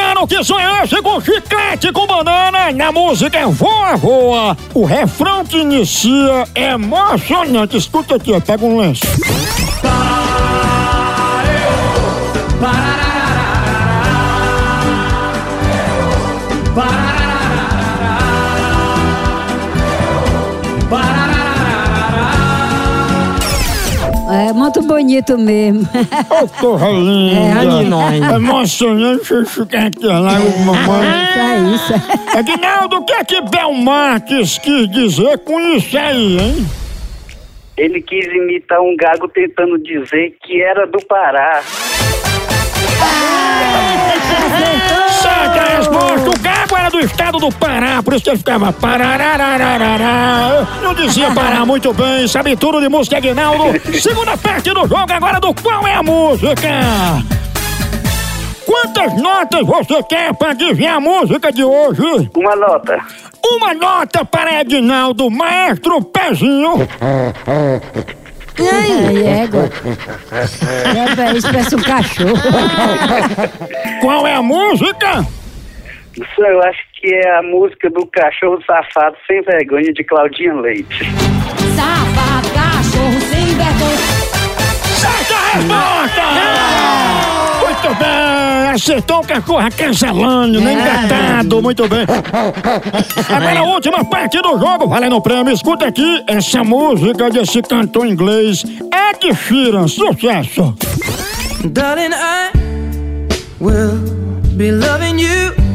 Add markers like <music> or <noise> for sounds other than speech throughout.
ano que sonhasse com chiclete com banana na música Voa Voa. O refrão que inicia é emocionante. Escuta aqui, pega um lenço. É muito bonito mesmo. Ô, porra linda. É, Aninói. Emocionante chiclete lá com mamãe. <laughs> Isso é isso. Aguinaldo, o que é que Belmarques quis dizer com isso aí, hein? Ele quis imitar um gago tentando dizer que era do Pará. Do estado do Pará, por isso que ele ficava parararararará. Não dizia parar muito bem, sabe tudo de música, Aguinaldo. <laughs> Segunda parte do jogo agora do Qual é a Música? Quantas notas você quer para dizer a música de hoje? Uma nota. Uma nota para Aguinaldo, maestro Pezinho. Ai, égua. <laughs> É, isso parece um cachorro. Qual é a música? Isso eu acho que é a música do cachorro safado sem vergonha de Claudinha Leite. Safado, cachorro sem vergonha. Certa resposta! Muito bem! Acertou o cachorro cancelando, nem engatado, muito bem. Agora a última parte do jogo, valendo o prêmio. Escuta aqui essa música desse cantor inglês, Ed Sheeran, sucesso! Darling, I will be loving you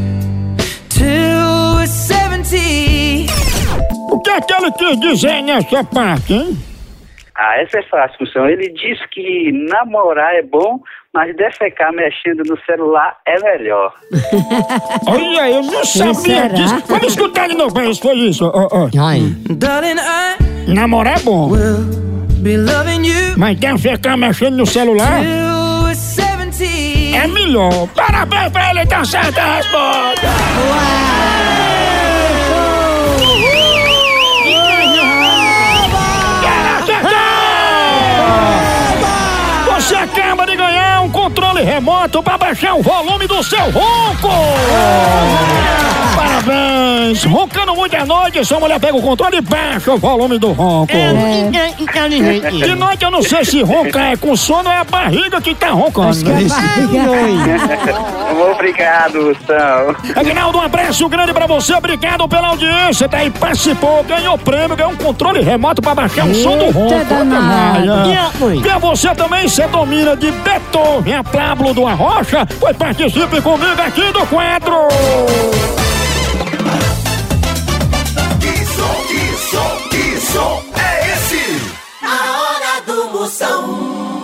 é que ele quis dizer nessa parte, hein? Ah, essa é fácil, Função. Ele diz que namorar é bom, mas defecar mexendo no celular é melhor. <laughs> Olha, eu não sabia disso. Vamos escutar de novo, isso foi isso. ó, ó. Ai. Darling, I Namorar é bom, mas quer ficar mexendo no celular? till we're 70. É melhor. Parabéns pra ele, tá certa a resposta. Controle para baixar o volume do seu ronco. Parabéns. Roncando muito à noite, sua mulher pega o controle e baixa o volume do ronco. De noite eu não sei se roncar é com sono ou é a barriga que tá roncando. Que é. Obrigado, Função. Aguinaldo, um abraço grande pra você, obrigado pela audiência, tá aí, participou, ganhou prêmio, ganhou um controle remoto pra baixar o som do ronco. E você também, você domina de Beethoven a Pablo do Arrocha, pois participe comigo aqui do quadro. Que som, que som, que som é esse? A hora do Moção.